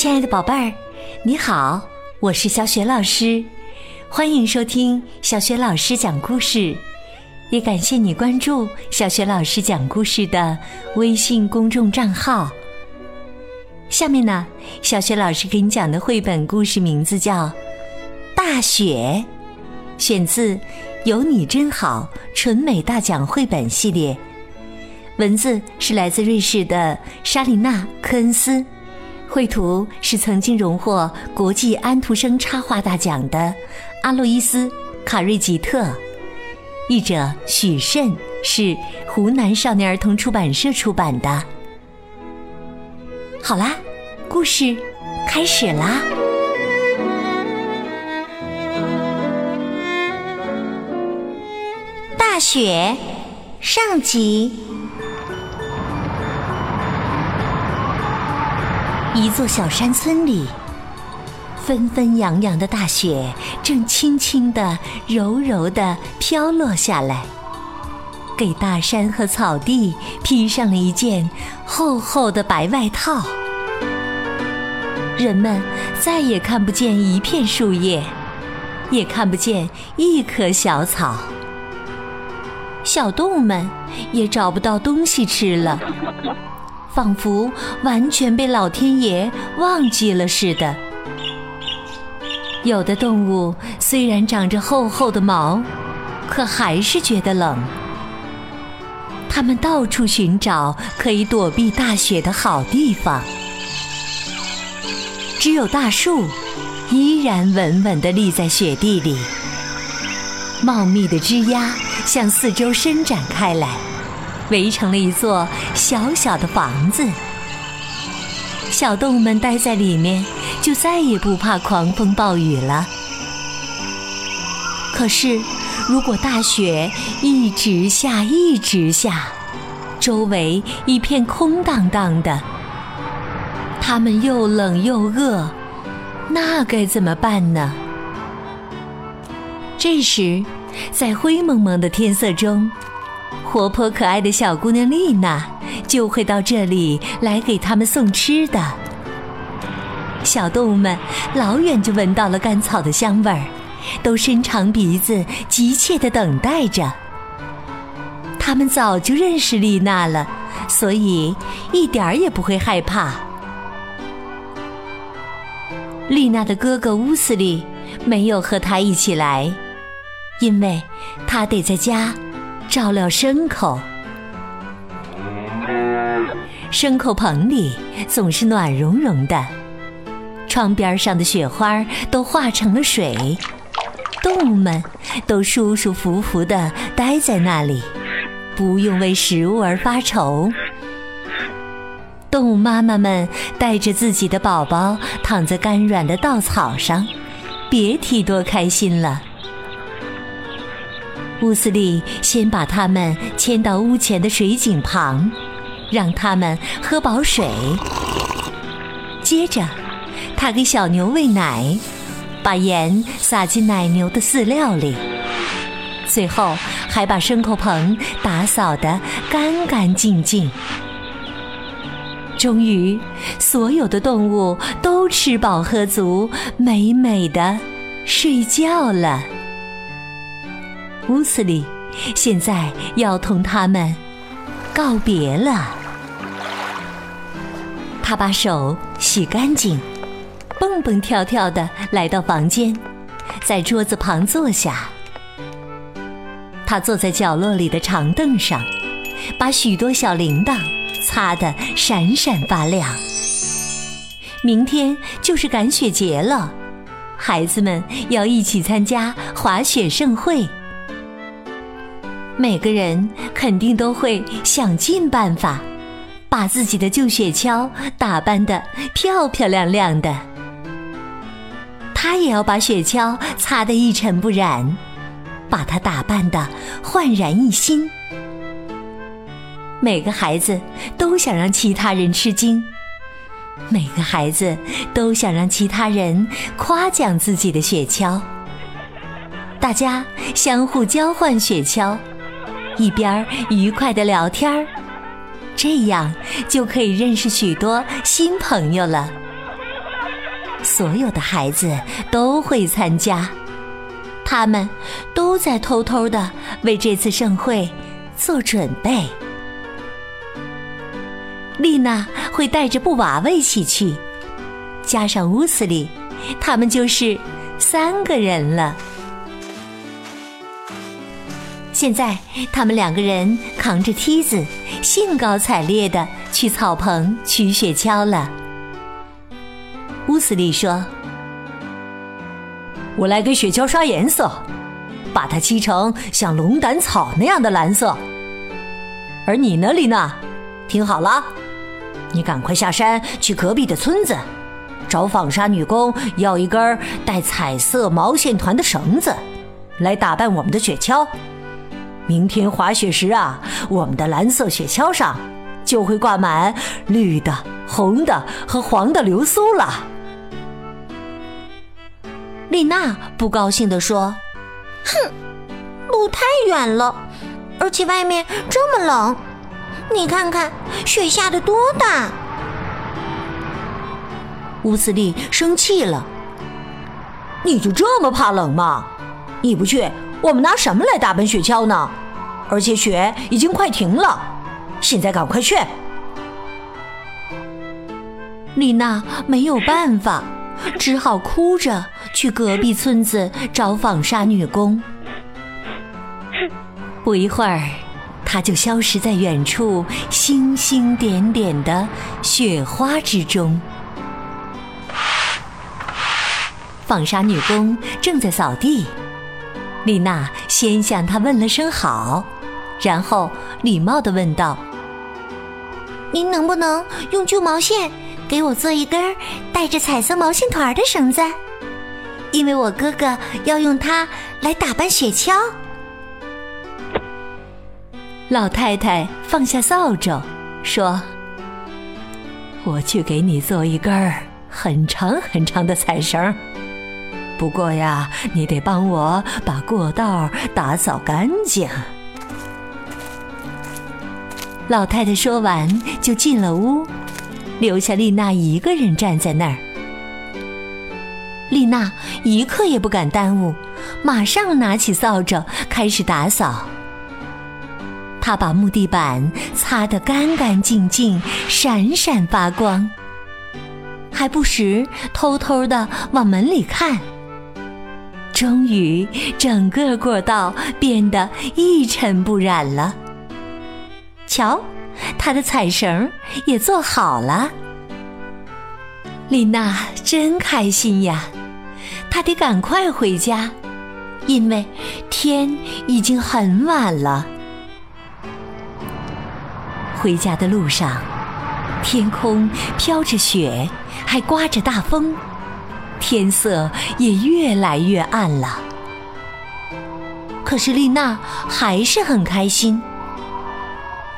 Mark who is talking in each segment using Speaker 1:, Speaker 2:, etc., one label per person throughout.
Speaker 1: 亲爱的宝贝儿，你好，我是小雪老师，欢迎收听小雪老师讲故事，也感谢你关注小雪老师讲故事的微信公众账号。下面呢，小雪老师给你讲的绘本故事名字叫《大雪》，选自《有你真好》纯美大奖绘本系列，文字是来自瑞士的莎琳娜·科恩斯。绘图是曾经荣获国际安徒生插画大奖的阿洛伊斯·卡瑞吉特，译者许慎，是湖南少年儿童出版社出版的。好啦，故事开始啦！大雪上集。一座小山村里，纷纷扬扬的大雪正轻轻地、柔柔地飘落下来，给大山和草地披上了一件厚厚的白外套。人们再也看不见一片树叶，也看不见一棵小草，小动物们也找不到东西吃了。仿佛完全被老天爷忘记了似的。有的动物虽然长着厚厚的毛，可还是觉得冷。它们到处寻找可以躲避大雪的好地方。只有大树依然稳稳地立在雪地里，茂密的枝丫向四周伸展开来。围成了一座小小的房子，小动物们待在里面，就再也不怕狂风暴雨了。可是，如果大雪一直下，一直下，周围一片空荡荡的，它们又冷又饿，那该怎么办呢？这时，在灰蒙蒙的天色中。活泼可爱的小姑娘丽娜就会到这里来给他们送吃的。小动物们老远就闻到了干草的香味儿，都伸长鼻子，急切地等待着。他们早就认识丽娜了，所以一点儿也不会害怕。丽娜的哥哥乌斯利没有和她一起来，因为他得在家。照料牲口，牲口棚里总是暖融融的，窗边上的雪花都化成了水，动物们都舒舒服服地待在那里，不用为食物而发愁。动物妈妈们带着自己的宝宝躺在干软的稻草上，别提多开心了。乌斯利先把它们牵到屋前的水井旁，让它们喝饱水。接着，他给小牛喂奶，把盐撒进奶牛的饲料里。最后，还把牲口棚打扫得干干净净。终于，所有的动物都吃饱喝足，美美的睡觉了。乌斯里现在要同他们告别了。他把手洗干净，蹦蹦跳跳的来到房间，在桌子旁坐下。他坐在角落里的长凳上，把许多小铃铛擦得闪闪发亮。明天就是赶雪节了，孩子们要一起参加滑雪盛会。每个人肯定都会想尽办法，把自己的旧雪橇打扮得漂漂亮亮的。他也要把雪橇擦得一尘不染，把它打扮得焕然一新。每个孩子都想让其他人吃惊，每个孩子都想让其他人夸奖自己的雪橇。大家相互交换雪橇。一边愉快的聊天儿，这样就可以认识许多新朋友了。所有的孩子都会参加，他们都在偷偷的为这次盛会做准备。丽娜会带着布娃娃一起去，加上乌斯里，他们就是三个人了。现在，他们两个人扛着梯子，兴高采烈的去草棚取雪橇了。乌斯利说：“
Speaker 2: 我来给雪橇刷颜色，把它漆成像龙胆草那样的蓝色。而你呢，丽娜？听好了。”你赶快下山去隔壁的村子，找纺纱女工要一根带彩色毛线团的绳子，来打扮我们的雪橇。明天滑雪时啊，我们的蓝色雪橇上就会挂满绿的、红的和黄的流苏了。
Speaker 1: 丽娜不高兴地说：“
Speaker 3: 哼，路太远了，而且外面这么冷。”你看看，雪下的多大！
Speaker 1: 乌斯利生气了。
Speaker 2: 你就这么怕冷吗？你不去，我们拿什么来打扮雪橇呢？而且雪已经快停了，现在赶快去！
Speaker 1: 丽娜没有办法，只好哭着去隔壁村子找纺纱女工。不一会儿。她就消失在远处星星点点的雪花之中。纺纱女工正在扫地，丽娜先向她问了声好，然后礼貌地问道：“
Speaker 3: 您能不能用旧毛线给我做一根带着彩色毛线团的绳子？因为我哥哥要用它来打扮雪橇。”
Speaker 1: 老太太放下扫帚，说：“
Speaker 2: 我去给你做一根很长很长的彩绳。不过呀，你得帮我把过道打扫干净。”
Speaker 1: 老太太说完就进了屋，留下丽娜一个人站在那儿。丽娜一刻也不敢耽误，马上拿起扫帚开始打扫。她把木地板擦得干干净净，闪闪发光，还不时偷偷的往门里看。终于，整个过道变得一尘不染了。瞧，他的彩绳也做好了。丽娜真开心呀！她得赶快回家，因为天已经很晚了。回家的路上，天空飘着雪，还刮着大风，天色也越来越暗了。可是丽娜还是很开心，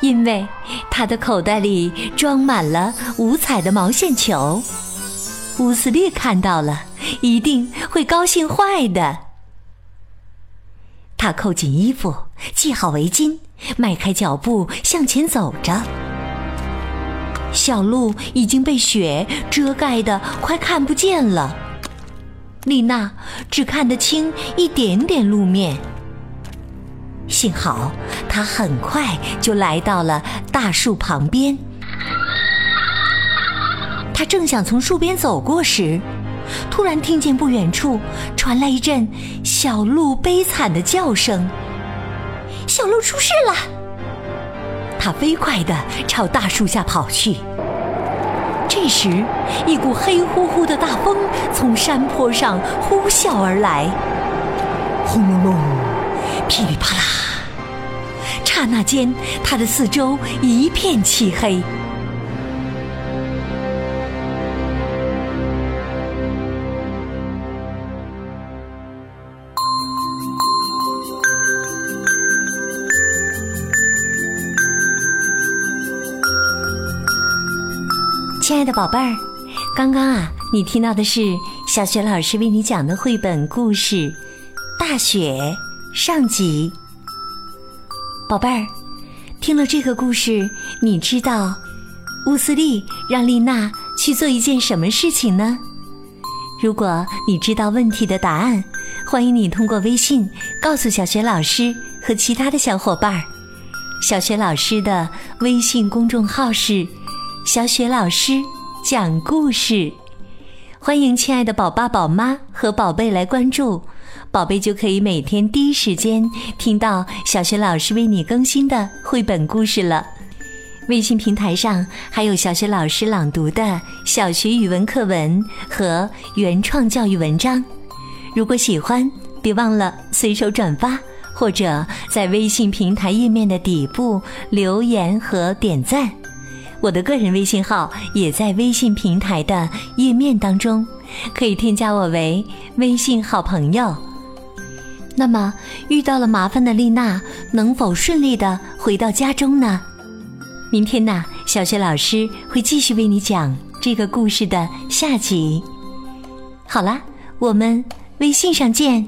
Speaker 1: 因为他的口袋里装满了五彩的毛线球。乌斯利看到了，一定会高兴坏的。他扣紧衣服，系好围巾。迈开脚步向前走着，小路已经被雪遮盖的快看不见了。丽娜只看得清一点点路面。幸好他很快就来到了大树旁边。他正想从树边走过时，突然听见不远处传来一阵小鹿悲惨的叫声。
Speaker 3: 小鹿出事了！
Speaker 1: 他飞快地朝大树下跑去。这时，一股黑乎乎的大风从山坡上呼啸而来，轰隆隆，噼里啪啦。刹那间，他的四周一片漆黑。亲爱的宝贝儿，刚刚啊，你听到的是小雪老师为你讲的绘本故事《大雪》上集。宝贝儿，听了这个故事，你知道乌斯利让丽娜去做一件什么事情呢？如果你知道问题的答案，欢迎你通过微信告诉小雪老师和其他的小伙伴儿。小雪老师的微信公众号是“小雪老师讲故事”，欢迎亲爱的宝爸宝妈和宝贝来关注，宝贝就可以每天第一时间听到小雪老师为你更新的绘本故事了。微信平台上还有小学老师朗读的小学语文课文和原创教育文章。如果喜欢，别忘了随手转发，或者在微信平台页面的底部留言和点赞。我的个人微信号也在微信平台的页面当中，可以添加我为微信好朋友。那么，遇到了麻烦的丽娜能否顺利的回到家中呢？明天呢，小雪老师会继续为你讲这个故事的下集。好啦，我们微信上见。